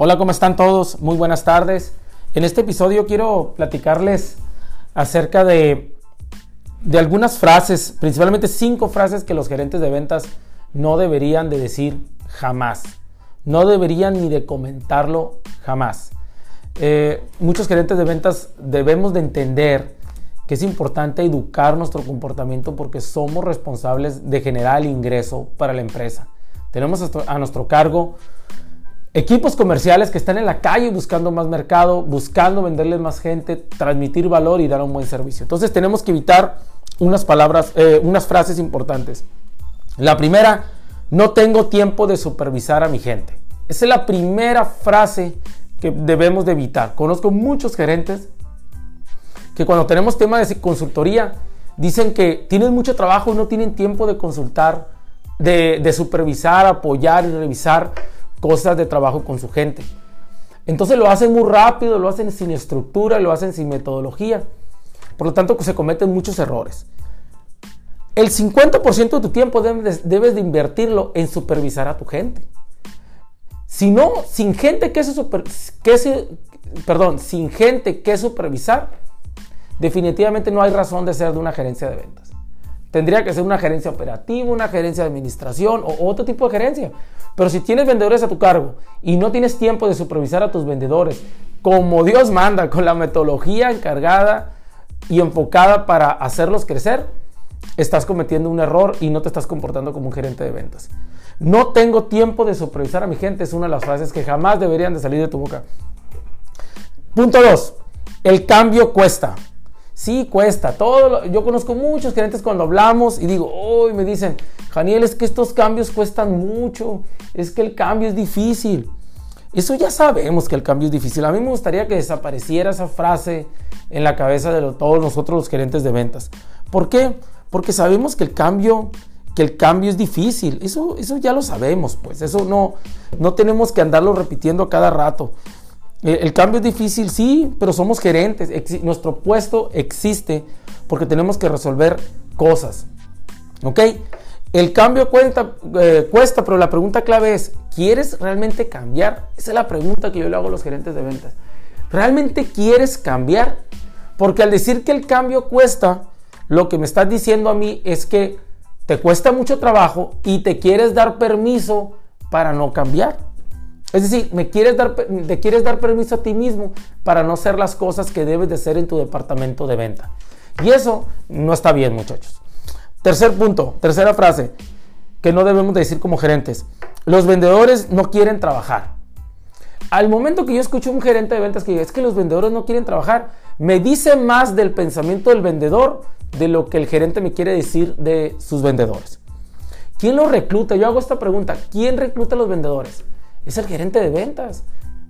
Hola, ¿cómo están todos? Muy buenas tardes. En este episodio quiero platicarles acerca de, de algunas frases, principalmente cinco frases que los gerentes de ventas no deberían de decir jamás. No deberían ni de comentarlo jamás. Eh, muchos gerentes de ventas debemos de entender que es importante educar nuestro comportamiento porque somos responsables de generar el ingreso para la empresa. Tenemos a nuestro cargo equipos comerciales que están en la calle buscando más mercado, buscando venderles más gente, transmitir valor y dar un buen servicio. Entonces tenemos que evitar unas palabras, eh, unas frases importantes. La primera, no tengo tiempo de supervisar a mi gente. Esa es la primera frase que debemos de evitar. Conozco muchos gerentes que cuando tenemos tema de consultoría dicen que tienen mucho trabajo y no tienen tiempo de consultar, de, de supervisar, apoyar y revisar cosas de trabajo con su gente. Entonces lo hacen muy rápido, lo hacen sin estructura, lo hacen sin metodología. Por lo tanto, se cometen muchos errores. El 50% de tu tiempo debes, de invertirlo en supervisar a tu gente. Si no, sin gente que, super, que perdón, sin gente que supervisar, definitivamente no hay razón de ser de una gerencia de ventas. Tendría que ser una gerencia operativa, una gerencia de administración o otro tipo de gerencia. Pero si tienes vendedores a tu cargo y no tienes tiempo de supervisar a tus vendedores como Dios manda, con la metodología encargada y enfocada para hacerlos crecer, estás cometiendo un error y no te estás comportando como un gerente de ventas. No tengo tiempo de supervisar a mi gente es una de las frases que jamás deberían de salir de tu boca. Punto 2. El cambio cuesta. Sí, cuesta. Todo yo conozco muchos gerentes cuando hablamos y digo, hoy me dicen, Janiel, es que estos cambios cuestan mucho, es que el cambio es difícil. Eso ya sabemos que el cambio es difícil. A mí me gustaría que desapareciera esa frase en la cabeza de todos nosotros los gerentes de ventas. ¿Por qué? Porque sabemos que el cambio, que el cambio es difícil. Eso, eso ya lo sabemos, pues. Eso no, no tenemos que andarlo repitiendo cada rato. El, cambio es difícil, sí, pero somos gerentes. nuestro puesto existe porque tenemos que resolver cosas. ¿Ok? El cambio eh, cuesta, pero la pregunta clave es, ¿quieres realmente cambiar? Esa es la pregunta que yo le hago a los gerentes de ventas. ¿Realmente quieres cambiar? Porque al decir que el cambio cuesta, lo que me estás diciendo a mí es que te cuesta mucho trabajo y te quieres dar permiso para no cambiar. Es decir, me quieres dar, te quieres dar permiso a ti mismo para no hacer las cosas que debes de hacer en tu departamento de venta. Y eso no está bien, muchachos. Tercer punto, tercera frase que no debemos de decir como gerentes. Los vendedores no quieren trabajar. Al momento que yo escucho a un gerente de ventas que es que los vendedores no quieren trabajar, me dice más del pensamiento del vendedor de lo que el gerente me quiere decir de sus vendedores. ¿Quién los recluta? Yo hago esta pregunta. ¿Quién recluta a los vendedores? es el gerente de ventas.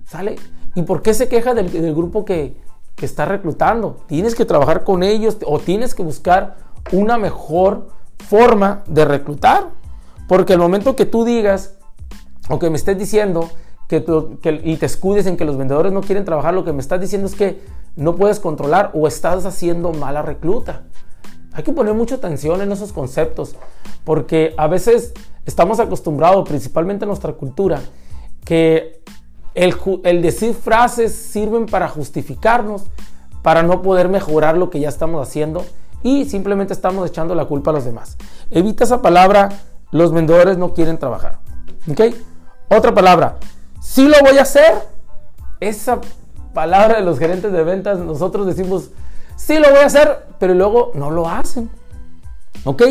¿Sale? ¿Y por qué se queja del, grupo que, que está reclutando? Tienes que trabajar con ellos o tienes que buscar una mejor forma de reclutar. Porque el momento que tú digas o que me estés diciendo que, que, y te escudes en que los vendedores no quieren trabajar, lo que me estás diciendo es que no puedes controlar o estás haciendo mala recluta. Hay que poner mucha atención en esos conceptos porque a veces estamos acostumbrados, principalmente en nuestra cultura, que el, decir frases sirven para justificarnos, para no poder mejorar lo que ya estamos haciendo y simplemente estamos echando la culpa a los demás. Evita esa palabra, los vendedores no quieren trabajar. ¿Ok? Otra palabra, sí lo voy a hacer. Esa palabra de los gerentes de ventas, nosotros decimos, sí lo voy a hacer, pero luego no lo hacen. ¿Ok?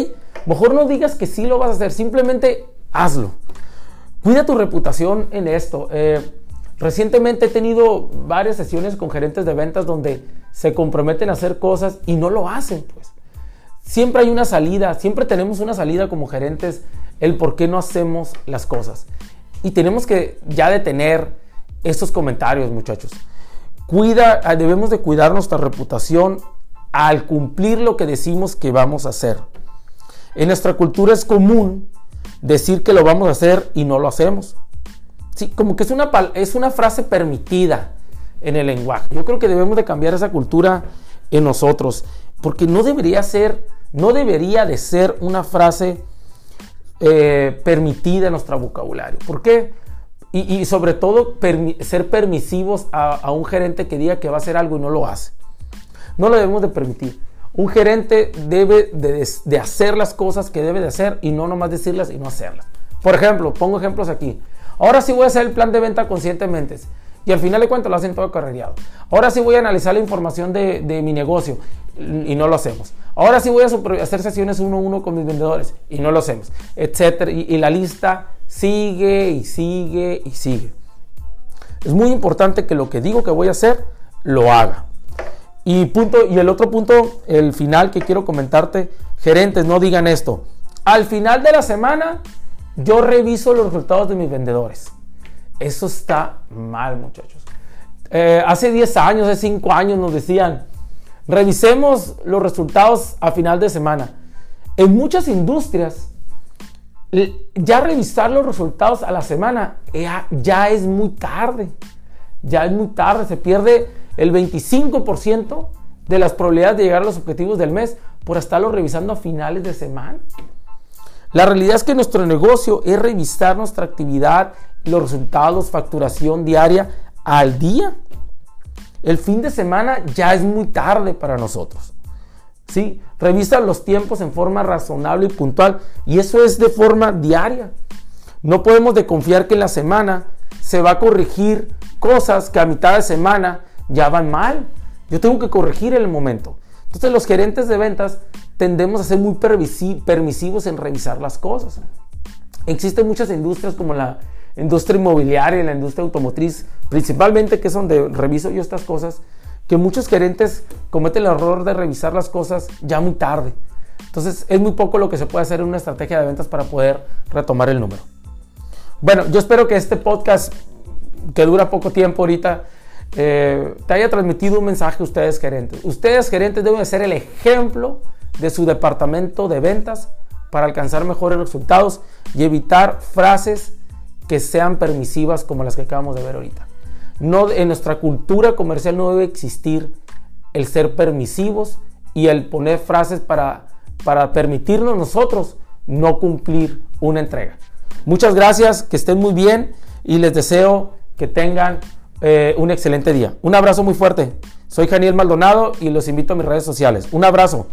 Mejor no digas que sí lo vas a hacer, simplemente hazlo. Cuida tu reputación en esto. Eh, recientemente he tenido varias sesiones con gerentes de ventas donde se comprometen a hacer cosas y no lo hacen, pues. Siempre hay una salida, siempre tenemos una salida como gerentes, el por qué no hacemos las cosas. Y tenemos que ya detener estos comentarios, muchachos. Cuida, ah, debemos de cuidar nuestra reputación al cumplir lo que decimos que vamos a hacer. En nuestra cultura es común decir que lo vamos a hacer y no lo hacemos. Sí, como que es una, es una frase permitida en el lenguaje. Yo creo que debemos de cambiar esa cultura en nosotros, porque no debería ser, no debería de ser una frase eh, permitida en nuestro vocabulario. ¿Por qué? y, sobre todo ser permisivos a, un gerente que diga que va a hacer algo y no lo hace. No lo debemos de permitir. Un gerente debe de, hacer las cosas que debe de hacer y no nomás decirlas y no hacerlas. Por ejemplo, pongo ejemplos aquí. Ahora sí voy a hacer el plan de venta conscientemente. Y al final de cuentas lo hacen todo carrereado. Ahora sí voy a analizar la información de, mi negocio y no lo hacemos. Ahora sí voy a hacer sesiones uno a uno con mis vendedores y no lo hacemos. Etcétera. y la lista sigue y sigue y sigue. Es muy importante que lo que digo que voy a hacer, lo haga. Y, punto, y el otro punto, el final que quiero comentarte, gerentes, no digan esto. Al final de la semana, yo reviso los resultados de mis vendedores. Eso está mal, muchachos. Eh, hace 10 años, hace 5 años nos decían, revisemos los resultados a final de semana. En muchas industrias ya revisar los resultados a la semana ya, es muy tarde. Ya es muy tarde. Se pierde el 25% de las probabilidades de llegar a los objetivos del mes por estarlo revisando a finales de semana. La realidad es que nuestro negocio es revisar nuestra actividad, los resultados, facturación diaria al día. El fin de semana ya es muy tarde para nosotros. ¿sí? Revisa los tiempos en forma razonable y puntual y eso es de forma diaria. No podemos de confiar que en la semana se va a corregir cosas que a mitad de semana ya van mal. Yo tengo que corregir en el momento. Entonces los gerentes de ventas tendemos a ser muy permisivos en revisar las cosas. Existen muchas industrias como la industria inmobiliaria, la industria automotriz, principalmente que es donde reviso yo estas cosas, que muchos gerentes cometen el error de revisar las cosas ya muy tarde. Entonces es muy poco lo que se puede hacer en una estrategia de ventas para poder retomar el número. Bueno, yo espero que este podcast, que dura poco tiempo ahorita, eh, te haya transmitido un mensaje a ustedes gerentes. Ustedes gerentes deben ser el ejemplo de su departamento de ventas para alcanzar mejores resultados y evitar frases que sean permisivas como las que acabamos de ver ahorita. No, en nuestra cultura comercial no debe existir el ser permisivos y el poner frases para, para permitirnos nosotros no cumplir una entrega. Muchas gracias, que estén muy bien y les deseo que tengan eh, un excelente día. Un abrazo muy fuerte. Soy Janiel Maldonado y los invito a mis redes sociales. Un abrazo.